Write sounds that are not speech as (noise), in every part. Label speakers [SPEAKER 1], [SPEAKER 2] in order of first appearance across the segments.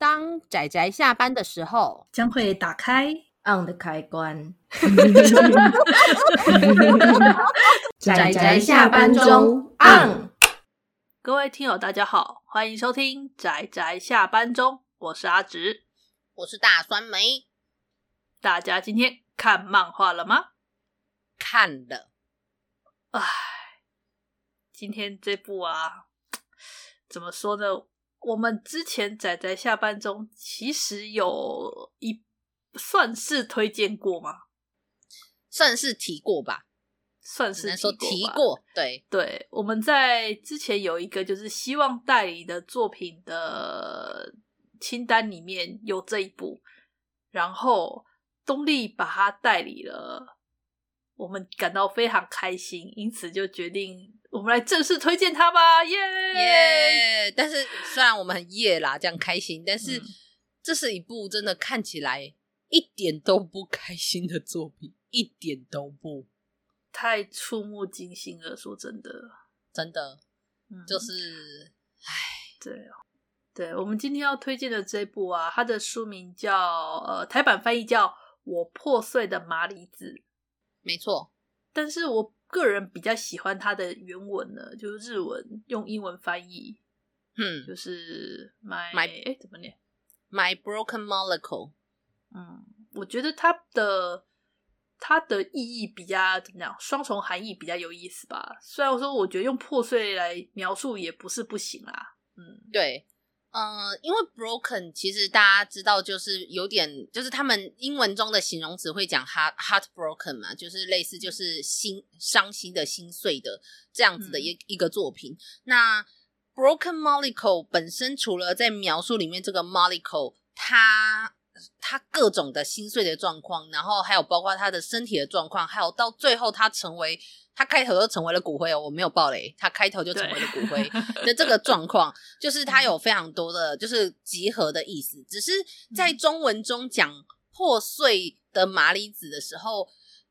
[SPEAKER 1] 当仔仔下班的时候，
[SPEAKER 2] 将会打开
[SPEAKER 3] on 的开关。(laughs)
[SPEAKER 1] 仔仔下班中 on。
[SPEAKER 4] 各位听友，大家好，欢迎收听仔仔下班中，我是阿直，
[SPEAKER 1] 我是大酸梅。
[SPEAKER 4] 大家今天看漫画了吗？
[SPEAKER 1] 看了。
[SPEAKER 4] 唉，今天这部啊，怎么说呢？我们之前仔仔下班中其实有一算是推荐过吗？
[SPEAKER 1] 算是提过吧，
[SPEAKER 4] 算是
[SPEAKER 1] 说提过。对
[SPEAKER 4] 对，我们在之前有一个就是希望代理的作品的清单里面有这一部，然后东立把它代理了，我们感到非常开心，因此就决定。我们来正式推荐它吧，耶
[SPEAKER 1] 耶！但是虽然我们很耶啦，这样开心，但是这是一部真的看起来一点都不开心的作品，一点都不，
[SPEAKER 4] 太触目惊心了。说真的，
[SPEAKER 1] 真的，嗯、就是，唉，
[SPEAKER 4] 对哦，对，我们今天要推荐的这部啊，它的书名叫呃，台版翻译叫《我破碎的麻里子》，
[SPEAKER 1] 没错，
[SPEAKER 4] 但是我。个人比较喜欢它的原文呢，就是日文用英文翻译，
[SPEAKER 1] 嗯，
[SPEAKER 4] 就是 my
[SPEAKER 1] my
[SPEAKER 4] 哎怎么念
[SPEAKER 1] ？My broken molecule。
[SPEAKER 4] 嗯，我觉得它的它的意义比较怎么样？双重含义比较有意思吧。虽然说我觉得用破碎来描述也不是不行啦。嗯，
[SPEAKER 1] 对。嗯、呃，因为 broken 其实大家知道，就是有点，就是他们英文中的形容词会讲 heart heartbroken 嘛，就是类似就是心伤心的、心碎的这样子的一、嗯、一个作品。那 broken molecule 本身除了在描述里面这个 molecule，它它各种的心碎的状况，然后还有包括他的身体的状况，还有到最后他成为。他开头就成为了骨灰哦，我没有爆雷，他开头就成为了骨灰的这个状况，(laughs) 就是他有非常多的就是集合的意思，只是在中文中讲破碎的麻里子的时候，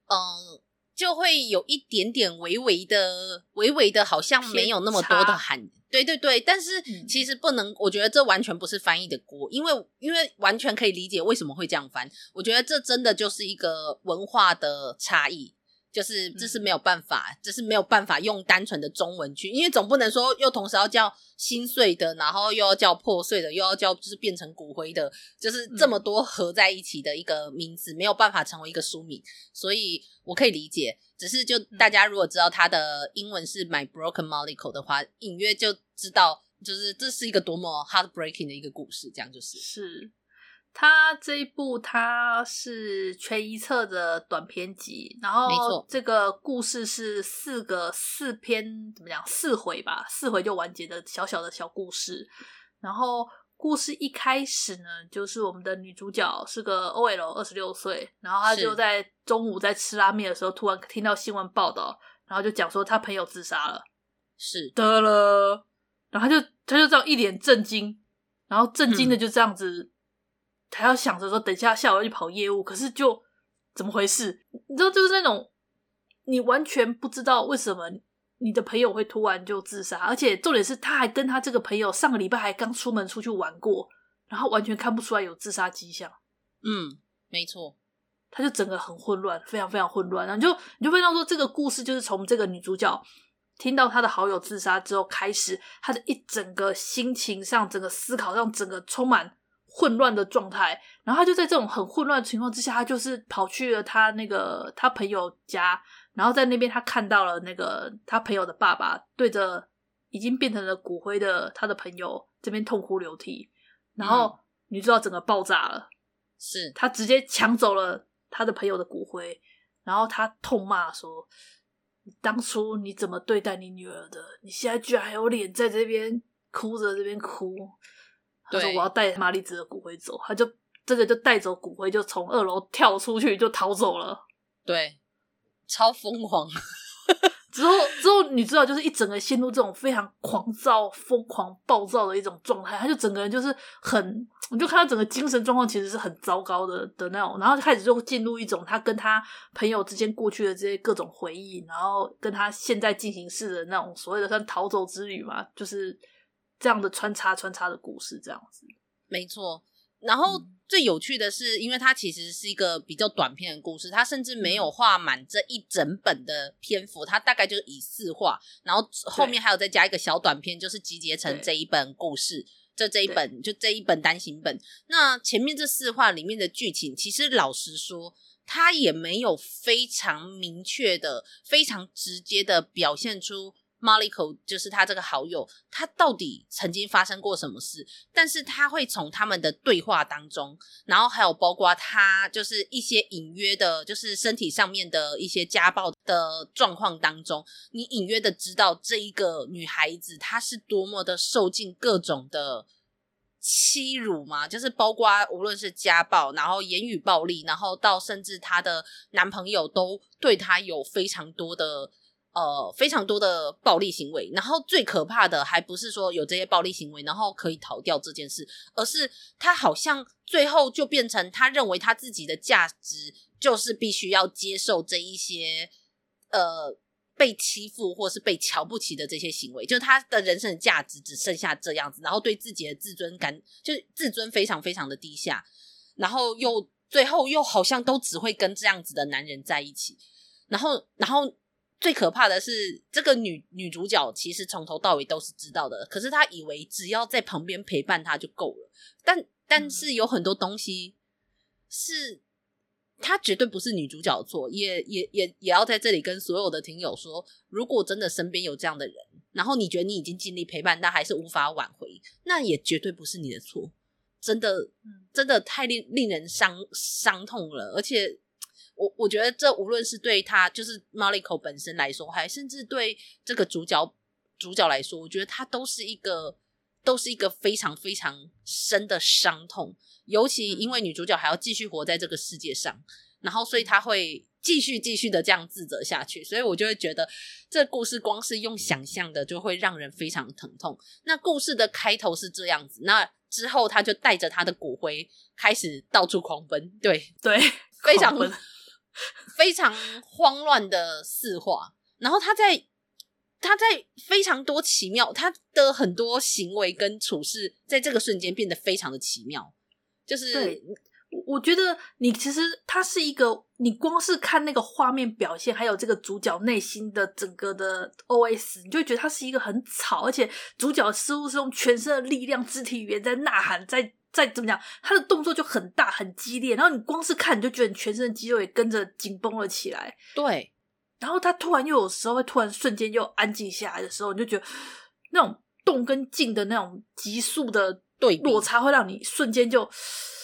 [SPEAKER 1] 嗯，就会有一点点微微的、微微的，好像没有那么多的含，对对对，但是其实不能，我觉得这完全不是翻译的锅，因为因为完全可以理解为什么会这样翻，我觉得这真的就是一个文化的差异。就是这是没有办法，这是没有办法用单纯的中文去，因为总不能说又同时要叫心碎的，然后又要叫破碎的，又要叫就是变成骨灰的，就是这么多合在一起的一个名字，没有办法成为一个书名，所以我可以理解。只是就大家如果知道它的英文是 My Broken Molecule 的话，隐约就知道，就是这是一个多么 heartbreaking 的一个故事，这样就是
[SPEAKER 4] 是。他这一部，它是全一册的短篇集，然后这个故事是四个四篇，怎么讲？四回吧，四回就完结的小小的小故事。然后故事一开始呢，就是我们的女主角是个 OL，二十六岁，然后她就在中午在吃拉面的时候，突然听到新闻报道，然后就讲说她朋友自杀了，
[SPEAKER 1] 是
[SPEAKER 4] 的了，然后她就她就这样一脸震惊，然后震惊的就这样子。嗯还要想着说，等一下下午要去跑业务，可是就怎么回事？你知道，就是那种你完全不知道为什么你的朋友会突然就自杀，而且重点是他还跟他这个朋友上个礼拜还刚出门出去玩过，然后完全看不出来有自杀迹象。
[SPEAKER 1] 嗯，没错，
[SPEAKER 4] 他就整个很混乱，非常非常混乱。然后你就你就会让说，这个故事就是从这个女主角听到她的好友自杀之后开始，她的一整个心情上、整个思考上，整个充满。混乱的状态，然后他就在这种很混乱的情况之下，他就是跑去了他那个他朋友家，然后在那边他看到了那个他朋友的爸爸对着已经变成了骨灰的他的朋友这边痛哭流涕，然后你知道整个爆炸了，
[SPEAKER 1] 是。
[SPEAKER 4] 他直接抢走了他的朋友的骨灰，然后他痛骂说：“当初你怎么对待你女儿的？你现在居然还有脸在这边哭着这边哭。”他说：“我要带麻里子的骨灰走。”他就真的就带走骨灰，就从二楼跳出去就逃走了。
[SPEAKER 1] 对，超疯狂。
[SPEAKER 4] 之 (laughs) 后之后，你知道，就是一整个陷入这种非常狂躁、疯狂、暴躁的一种状态。他就整个人就是很，我就看他整个精神状况其实是很糟糕的的那种。然后就开始就进入一种他跟他朋友之间过去的这些各种回忆，然后跟他现在进行式的那种所谓的算逃走之旅嘛，就是。这样的穿插穿插的故事，这样子，
[SPEAKER 1] 没错。然后最有趣的是，因为它其实是一个比较短篇的故事，它甚至没有画满这一整本的篇幅，它大概就是以四画，然后后面还有再加一个小短篇，就是集结成这一本故事，这这一本就这一本单行本。那前面这四画里面的剧情，其实老实说，它也没有非常明确的、非常直接的表现出。Mariko 就是他这个好友，他到底曾经发生过什么事？但是他会从他们的对话当中，然后还有包括他就是一些隐约的，就是身体上面的一些家暴的状况当中，你隐约的知道这一个女孩子她是多么的受尽各种的欺辱嘛，就是包括无论是家暴，然后言语暴力，然后到甚至她的男朋友都对她有非常多的。呃，非常多的暴力行为，然后最可怕的还不是说有这些暴力行为，然后可以逃掉这件事，而是他好像最后就变成他认为他自己的价值就是必须要接受这一些呃被欺负或是被瞧不起的这些行为，就是他的人生的价值只剩下这样子，然后对自己的自尊感就是自尊非常非常的低下，然后又最后又好像都只会跟这样子的男人在一起，然后然后。最可怕的是，这个女女主角其实从头到尾都是知道的，可是她以为只要在旁边陪伴她就够了。但但是有很多东西是，她绝对不是女主角的错，也也也也要在这里跟所有的听友说，如果真的身边有这样的人，然后你觉得你已经尽力陪伴，但还是无法挽回，那也绝对不是你的错。真的，真的太令令人伤伤痛了，而且。我我觉得这无论是对他，就是 Mariko 本身来说，还甚至对这个主角主角来说，我觉得他都是一个都是一个非常非常深的伤痛。尤其因为女主角还要继续活在这个世界上，然后所以他会继续继续的这样自责下去。所以我就会觉得这故事光是用想象的就会让人非常疼痛。那故事的开头是这样子，那之后他就带着他的骨灰开始到处狂奔，对对，(laughs) 非常。非常慌乱的四化，然后他在他在非常多奇妙，他的很多行为跟处事，在这个瞬间变得非常的奇妙。就是
[SPEAKER 4] 对，我觉得你其实他是一个，你光是看那个画面表现，还有这个主角内心的整个的 OS，你就会觉得他是一个很吵，而且主角似乎是用全身的力量、肢体语言在呐喊，在。在怎么讲，他的动作就很大很激烈，然后你光是看你就觉得你全身的肌肉也跟着紧绷了起来。
[SPEAKER 1] 对，
[SPEAKER 4] 然后他突然又有时候会突然瞬间又安静下来的时候，你就觉得那种动跟静的那种急速的对落差会让你瞬间就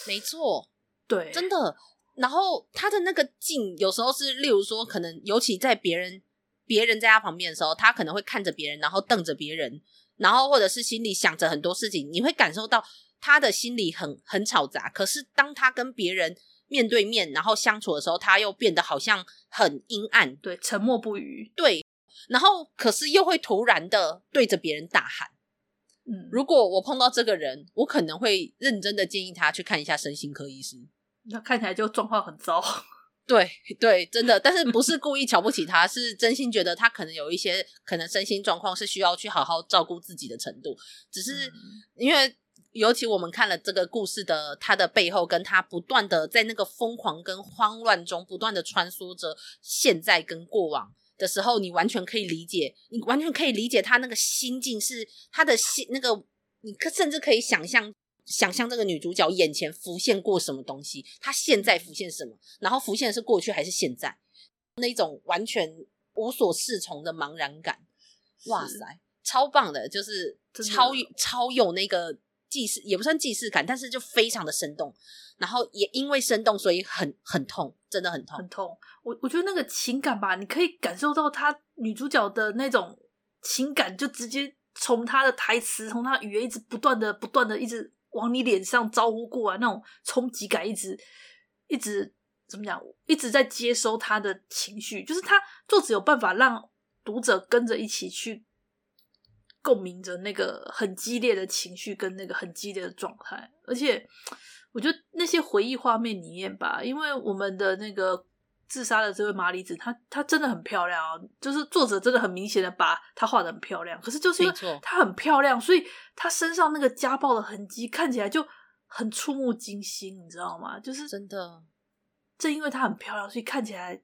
[SPEAKER 1] 没错，
[SPEAKER 4] 对，
[SPEAKER 1] 真的。然后他的那个静有时候是，例如说，可能尤其在别人别人在他旁边的时候，他可能会看着别人，然后瞪着别人，然后或者是心里想着很多事情，你会感受到。他的心里很很吵杂，可是当他跟别人面对面，然后相处的时候，他又变得好像很阴暗，
[SPEAKER 4] 对，沉默不语，
[SPEAKER 1] 对，然后可是又会突然的对着别人大喊，嗯，如果我碰到这个人，我可能会认真的建议他去看一下身心科医师，
[SPEAKER 4] 那看起来就状况很糟，(laughs)
[SPEAKER 1] 对对，真的，但是不是故意瞧不起他，是真心觉得他可能有一些可能身心状况是需要去好好照顾自己的程度，只是因为。尤其我们看了这个故事的他的背后，跟他不断的在那个疯狂跟慌乱中不断的穿梭着现在跟过往的时候，你完全可以理解，你完全可以理解他那个心境是他的心那个，你甚至可以想象想象这个女主角眼前浮现过什么东西，她现在浮现什么，然后浮现的是过去还是现在，那种完全无所适从的茫然感，哇塞，超棒的，就是超超有那个。既视也不算既视感，但是就非常的生动，然后也因为生动，所以很很痛，真的很痛，
[SPEAKER 4] 很痛。我我觉得那个情感吧，你可以感受到她女主角的那种情感，就直接从她的台词，从她语言一直不断的、不断的一直往你脸上招呼过来，那种冲击感，一直一直怎么讲，一直在接收他的情绪，就是他作者有办法让读者跟着一起去。共鸣着那个很激烈的情绪跟那个很激烈的状态，而且我觉得那些回忆画面里面吧，因为我们的那个自杀的这位麻里子，她她真的很漂亮啊，就是作者真的很明显的把她画的很漂亮，可是就是因为她很漂亮，所以她身上那个家暴的痕迹看起来就很触目惊心，你知道吗？就是
[SPEAKER 1] 真的，
[SPEAKER 4] 正因为她很漂亮，所以看起来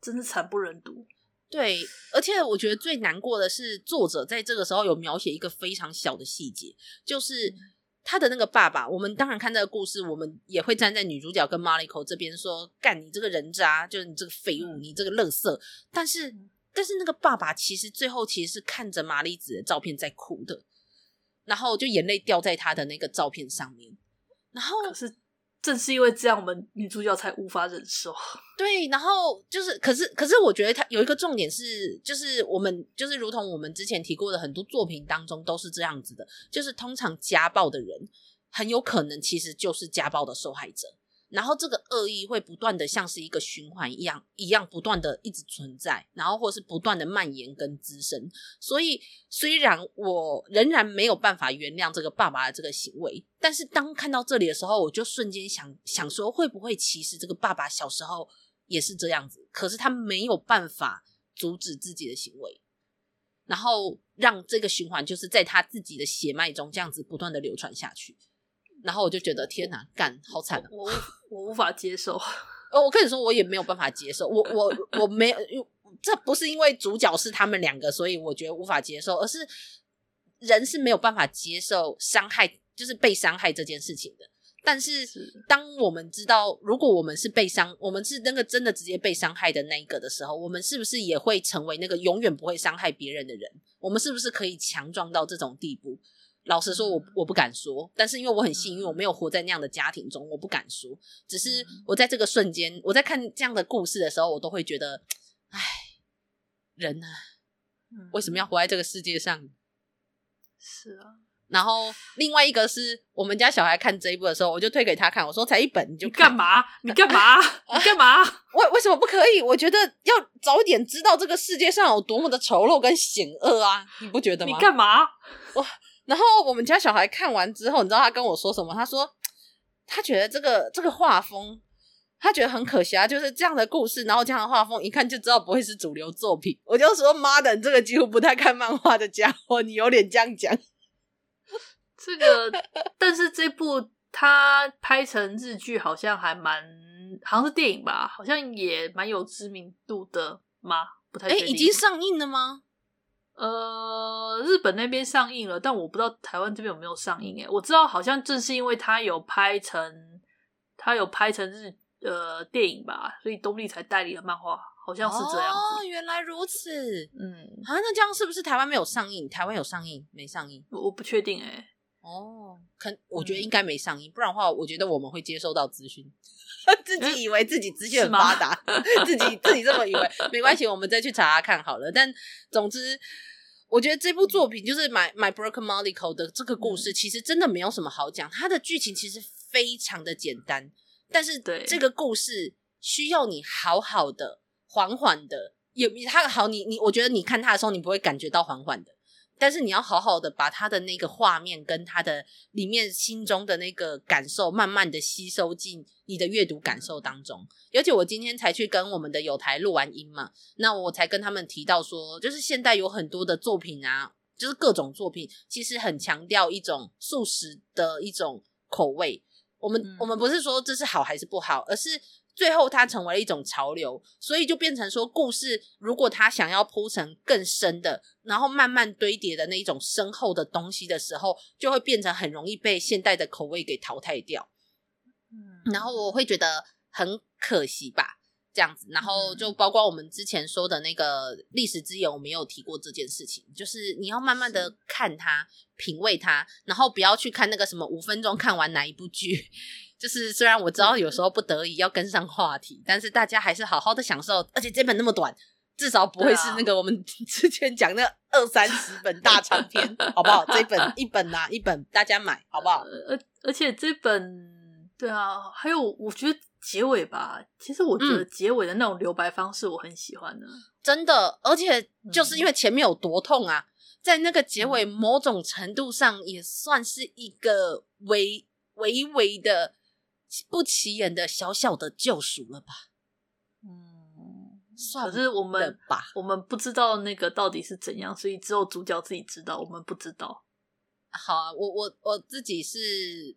[SPEAKER 4] 真是惨不忍睹。
[SPEAKER 1] 对，而且我觉得最难过的是，作者在这个时候有描写一个非常小的细节，就是他的那个爸爸。我们当然看这个故事，我们也会站在女主角跟 Mariko 这边说：“干你这个人渣，就是你这个废物，你这个垃圾。”但是，但是那个爸爸其实最后其实是看着麻里子的照片在哭的，然后就眼泪掉在他的那个照片上面，然后
[SPEAKER 4] 可是。正是因为这样，我们女主角才无法忍受。(laughs)
[SPEAKER 1] 对，然后就是，可是，可是，我觉得它有一个重点是，就是我们就是如同我们之前提过的很多作品当中都是这样子的，就是通常家暴的人很有可能其实就是家暴的受害者。然后这个恶意会不断的像是一个循环一样，一样不断的一直存在，然后或是不断的蔓延跟滋生。所以虽然我仍然没有办法原谅这个爸爸的这个行为，但是当看到这里的时候，我就瞬间想想说，会不会其实这个爸爸小时候也是这样子？可是他没有办法阻止自己的行为，然后让这个循环就是在他自己的血脉中这样子不断的流传下去。然后我就觉得天哪，干好惨，
[SPEAKER 4] 我无法接受。(laughs)
[SPEAKER 1] 呃，我跟你说，我也没有办法接受。我我 (laughs) 我没有，这不是因为主角是他们两个，所以我觉得无法接受，而是人是没有办法接受伤害，就是被伤害这件事情的。但是当我们知道，如果我们是被伤，我们是那个真的直接被伤害的那一个的时候，我们是不是也会成为那个永远不会伤害别人的人？我们是不是可以强壮到这种地步？老实说我，我我不敢说，但是因为我很幸运，我没有活在那样的家庭中，我不敢说。只是我在这个瞬间，我在看这样的故事的时候，我都会觉得，唉，人啊，为什么要活在这个世界上？
[SPEAKER 4] 是啊。
[SPEAKER 1] 然后另外一个是我们家小孩看这一部的时候，我就推给他看，我说才一本你就
[SPEAKER 4] 干嘛？你干嘛？(laughs) 你干嘛？(laughs)
[SPEAKER 1] 为为什么不可以？我觉得要早一点知道这个世界上有多么的丑陋跟险恶啊！你不觉得吗？
[SPEAKER 4] 你干嘛？
[SPEAKER 1] 我。然后我们家小孩看完之后，你知道他跟我说什么？他说他觉得这个这个画风，他觉得很可惜啊，就是这样的故事，然后这样的画风，一看就知道不会是主流作品。我就说妈的，你这个几乎不太看漫画的家伙，你有脸这样讲？(laughs)
[SPEAKER 4] 这个，但是这部他拍成日剧，好像还蛮，好像是电影吧，好像也蛮有知名度的吗？不太确定。
[SPEAKER 1] 诶，已经上映了吗？
[SPEAKER 4] 呃，日本那边上映了，但我不知道台湾这边有没有上映。诶，我知道好像正是因为他有拍成，他有拍成日呃电影吧，所以东立才代理了漫画，好像是这样。
[SPEAKER 1] 哦，原来如此。
[SPEAKER 4] 嗯，
[SPEAKER 1] 好像那这样是不是台湾没有上映？台湾有上映没上映？
[SPEAKER 4] 我不确定诶。
[SPEAKER 1] 哦，可我觉得应该没上映，嗯、不然的话，我觉得我们会接收到资讯。(laughs) 自己以为自己资讯很 (laughs) 发达，(laughs) 自己自己这么以为，没关系，我们再去查查看好了。但总之，我觉得这部作品就是《My My Broken Molecule》的这个故事，其实真的没有什么好讲。它的剧情其实非常的简单，但是这个故事需要你好好的、缓缓的，也它好，你你，我觉得你看它的时候，你不会感觉到缓缓的。但是你要好好的把他的那个画面跟他的里面心中的那个感受，慢慢的吸收进你的阅读感受当中。尤其我今天才去跟我们的友台录完音嘛，那我才跟他们提到说，就是现代有很多的作品啊，就是各种作品，其实很强调一种素食的一种口味。我们、嗯、我们不是说这是好还是不好，而是。最后，它成为了一种潮流，所以就变成说，故事如果他想要铺成更深的，然后慢慢堆叠的那一种深厚的东西的时候，就会变成很容易被现代的口味给淘汰掉。嗯，然后我会觉得很可惜吧，这样子。然后就包括我们之前说的那个历史之眼，我们也有提过这件事情，就是你要慢慢的看它，品味它，然后不要去看那个什么五分钟看完哪一部剧。就是虽然我知道有时候不得已要跟上话题，但是大家还是好好的享受。而且这本那么短，至少不会是那个我们 (laughs) 之前讲那二三十本大长篇，好不好？这本一本呐、啊，一本大家买，好不好？(laughs)
[SPEAKER 4] 而而且这本对啊，还有我觉得结尾吧，其实我觉得结尾的那种留白方式我很喜欢的，嗯、
[SPEAKER 1] 真的。而且就是因为前面有多痛啊，在那个结尾某种程度上也算是一个微微微的。不起眼的小小的救赎了吧？
[SPEAKER 4] 嗯，算了。可是我们吧，我们不知道那个到底是怎样，所以只有主角自己知道。我们不知道。
[SPEAKER 1] 好啊，我我我自己是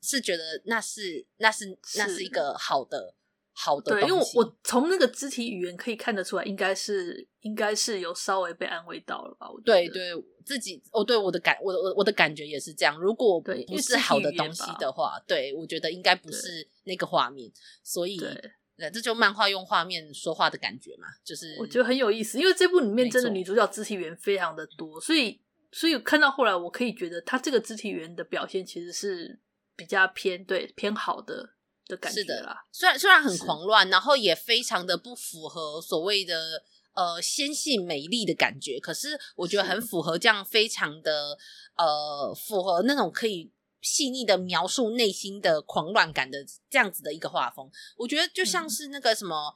[SPEAKER 1] 是觉得那是那是那是一个好的好的东西，
[SPEAKER 4] 对，因为我我从那个肢体语言可以看得出来，应该是应该是有稍微被安慰到了吧？我觉得
[SPEAKER 1] 对对，自己哦，对我的感我的我我的感觉也是这样。如果不是好的东西的话，对，我觉得应该不是那个画面，所以对，对，这就漫画用画面说话的感觉嘛，就是
[SPEAKER 4] 我觉得很有意思，因为这部里面真的女主角肢体语言非常的多，所以所以看到后来，我可以觉得她这个肢体语言的表现其实是比较偏对偏好的。的感觉啦，
[SPEAKER 1] 虽然虽然很狂乱，然后也非常的不符合所谓的呃纤细美丽的感觉，可是我觉得很符合这样非常的呃符合那种可以细腻的描述内心的狂乱感的这样子的一个画风。我觉得就像是那个什么，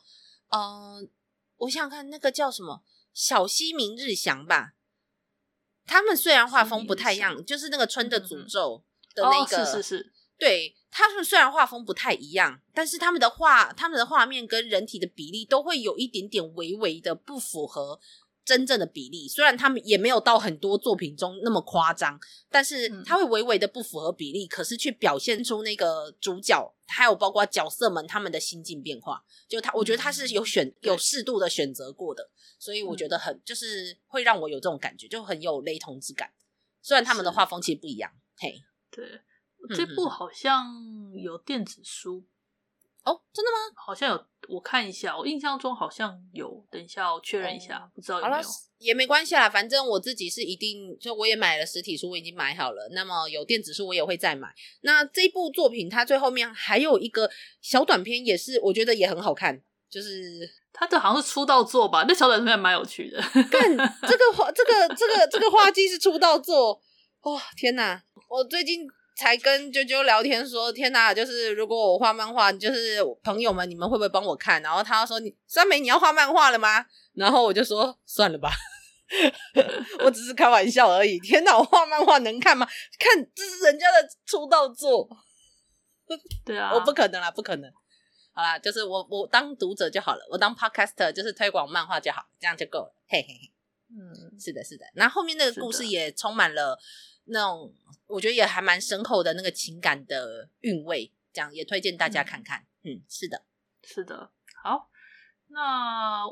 [SPEAKER 1] 嗯、呃，我想想看那个叫什么小西明日翔吧，他们虽然画风不太一样，就是那个春的诅咒的那个，是是是。对，他们虽然画风不太一样，但是他们的画、他们的画面跟人体的比例都会有一点点微微的不符合真正的比例。虽然他们也没有到很多作品中那么夸张，但是他会微微的不符合比例，可是却表现出那个主角还有包括角色们他们的心境变化。就他，我觉得他是有选有适度的选择过的，所以我觉得很就是会让我有这种感觉，就很有雷同之感。虽然他们的画风其实不一样，嘿，
[SPEAKER 4] 对。这部好像有电子书
[SPEAKER 1] 哦，真的吗？
[SPEAKER 4] 好像有，我看一下，我印象中好像有。等一下，我确认一下，不知道有没有。
[SPEAKER 1] 也没关系啦，反正我自己是一定，就我也买了实体书，我已经买好了。那么有电子书，我也会再买。那这部作品它最后面还有一个小短片，也是我觉得也很好看，就是
[SPEAKER 4] 它这好像是出道作吧？那小短片蛮有趣的。
[SPEAKER 1] 看这个画，这个这个这个画技是出道作，哇、哦，天哪！我最近。才跟啾啾聊天说，天哪，就是如果我画漫画，就是朋友们，你们会不会帮我看？然后他说：“你酸梅，你要画漫画了吗？”然后我就说：“算了吧，(laughs) 我只是开玩笑而已。”天哪，我画漫画能看吗？看这是人家的出道作，(laughs)
[SPEAKER 4] 对啊，
[SPEAKER 1] 我不可能啦，不可能。好啦，就是我我当读者就好了，我当 podcaster 就是推广漫画就好，这样就够了。嘿嘿嘿，嗯，是的，是的。然后后面那个故事也充满了。那种我觉得也还蛮深厚的那个情感的韵味，这样也推荐大家看看。嗯，嗯，是的，
[SPEAKER 4] 是的。好，那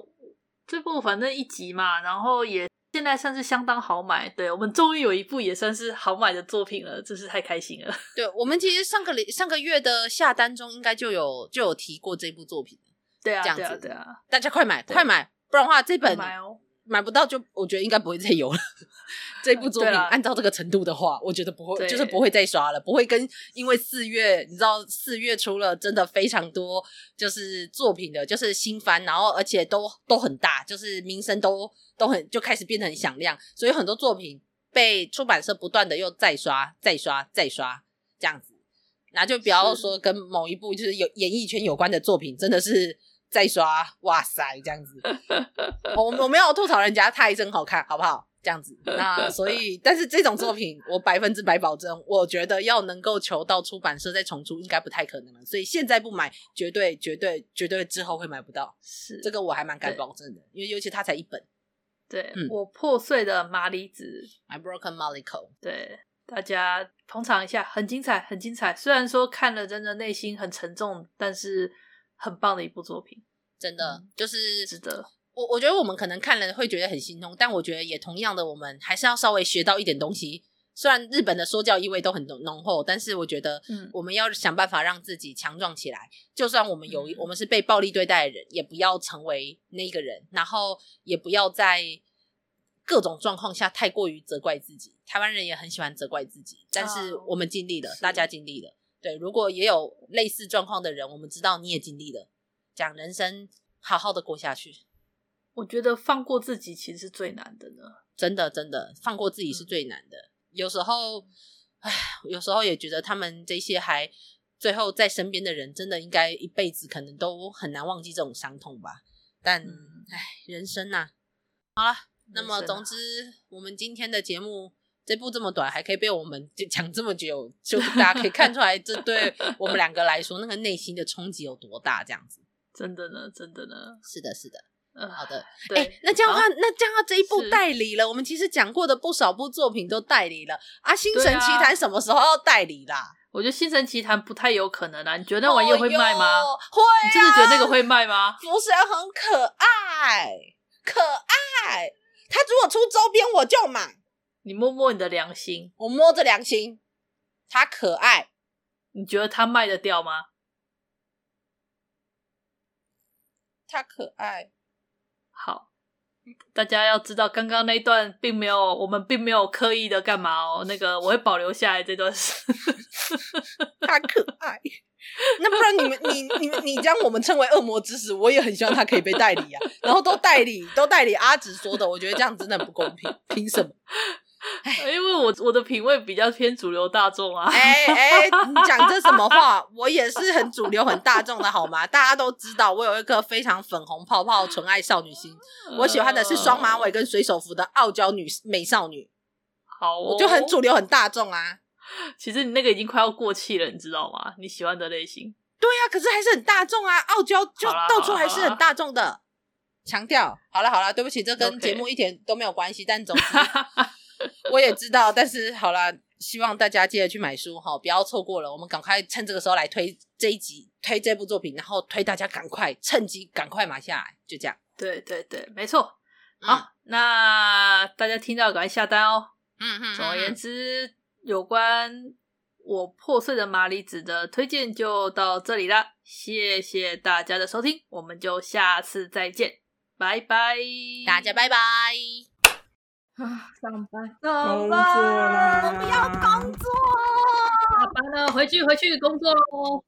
[SPEAKER 4] 这部反正一集嘛，然后也现在算是相当好买。对，我们终于有一部也算是好买的作品了，真是太开心了。
[SPEAKER 1] 对，我们其实上个上个月的下单中应该就有就有提过这部作品。
[SPEAKER 4] 对啊，
[SPEAKER 1] 这样子，
[SPEAKER 4] 对啊，对啊，
[SPEAKER 1] 大家快买快买，不然的话这本
[SPEAKER 4] 买哦。
[SPEAKER 1] 买不到就，我觉得应该不会再有了。(laughs) 这部作品按照这个程度的话，我觉得不会，就是不会再刷了，不会跟因为四月，你知道四月出了真的非常多就是作品的，就是新番，然后而且都都很大，就是名声都都很就开始变得很响亮，所以很多作品被出版社不断的又再刷、再刷、再刷这样子，那就不要说跟某一部就是有演艺圈有关的作品，真的是。再刷，哇塞，这样子，(laughs) 我我没有吐槽人家，太真好看，好不好？这样子，(laughs) 那所以，但是这种作品，我百分之百保证，我觉得要能够求到出版社再重出，应该不太可能了。所以现在不买，绝对、绝对、绝对之后会买不到。是这个，我还蛮敢保证的，因为尤其它才一本。
[SPEAKER 4] 对、嗯、我破碎的麻里子
[SPEAKER 1] ，My Broken Mariko。
[SPEAKER 4] 对，大家捧场一下，很精彩，很精彩。虽然说看了真的内心很沉重，但是。很棒的一部作品，
[SPEAKER 1] 真的、嗯、就是
[SPEAKER 4] 值得。
[SPEAKER 1] 我我觉得我们可能看了会觉得很心痛，但我觉得也同样的，我们还是要稍微学到一点东西。虽然日本的说教意味都很浓浓厚，但是我觉得，嗯，我们要想办法让自己强壮起来。就算我们有、嗯、我们是被暴力对待的人，也不要成为那个人，然后也不要在各种状况下太过于责怪自己。台湾人也很喜欢责怪自己，但是我们尽力了，哦、大家尽力了。对，如果也有类似状况的人，我们知道你也经历了，讲人生好好的过下去。
[SPEAKER 4] 我觉得放过自己其实是最难的呢，
[SPEAKER 1] 真的真的放过自己是最难的。嗯、有时候，唉，有时候也觉得他们这些还最后在身边的人，真的应该一辈子可能都很难忘记这种伤痛吧。但，嗯、唉，人生呐、啊，好了，那么总之，我们今天的节目。这部这么短，还可以被我们讲这么久，就大家可以看出来，这对我们两个来说，那个内心的冲击有多大？这样子，(laughs)
[SPEAKER 4] 真的呢，真的呢，
[SPEAKER 1] 是的，是的，嗯，好的，
[SPEAKER 4] 对，
[SPEAKER 1] 欸、那这样的话，啊、那这样这一部代理了，我们其实讲过的不少部作品都代理了。啊，《星神奇谭》什么时候要代理啦？
[SPEAKER 4] 我觉得《星辰奇谭》不太有可能啊。你觉得那玩意会卖吗？
[SPEAKER 1] 哦、会、啊。
[SPEAKER 4] 你真的觉得那个会卖吗？
[SPEAKER 1] 福神很可爱，可爱。他如果出周边，我就买。
[SPEAKER 4] 你摸摸你的良心，
[SPEAKER 1] 我摸着良心，他可爱。
[SPEAKER 4] 你觉得他卖得掉吗？
[SPEAKER 1] 他可爱。
[SPEAKER 4] 好。大家要知道，刚刚那一段并没有，我们并没有刻意的干嘛哦。那个我会保留下来这段事。(laughs)
[SPEAKER 1] 他可爱，那不然你们，你、你们、你将我们称为恶魔之使，我也很希望他可以被代理啊。然后都代理，都代理阿紫说的，我觉得这样真的很不公平。凭什么？
[SPEAKER 4] 因为我我的品味比较偏主流大众啊！
[SPEAKER 1] 哎哎，(laughs) 你讲这什么话？我也是很主流、很大众的好吗？(laughs) 大家都知道，我有一颗非常粉红泡泡、纯爱少女心。我喜欢的是双马尾跟水手服的傲娇女美少女。
[SPEAKER 4] 好、哦，
[SPEAKER 1] 我就很主流、很大众啊。
[SPEAKER 4] 其实你那个已经快要过气了，你知道吗？你喜欢的类型。
[SPEAKER 1] 对呀、啊，可是还是很大众啊！傲娇就到处还是很大众的。强调好了好了，对不起，这跟节目一点都没有关系。但总之。(laughs) 我也知道，但是好啦，希望大家记得去买书哈，不要错过了。我们赶快趁这个时候来推这一集，推这部作品，然后推大家赶快趁机赶快买下来，就这样。
[SPEAKER 4] 对对对，没错。好，嗯、那大家听到赶快下单哦。嗯嗯。总而言之，有关我破碎的麻里子的推荐就到这里啦，谢谢大家的收听，我们就下次再见，拜拜，
[SPEAKER 1] 大家拜拜。
[SPEAKER 4] 啊，上班，
[SPEAKER 1] 上班，我不要工作。
[SPEAKER 4] 下班了，回去，回去工作喽。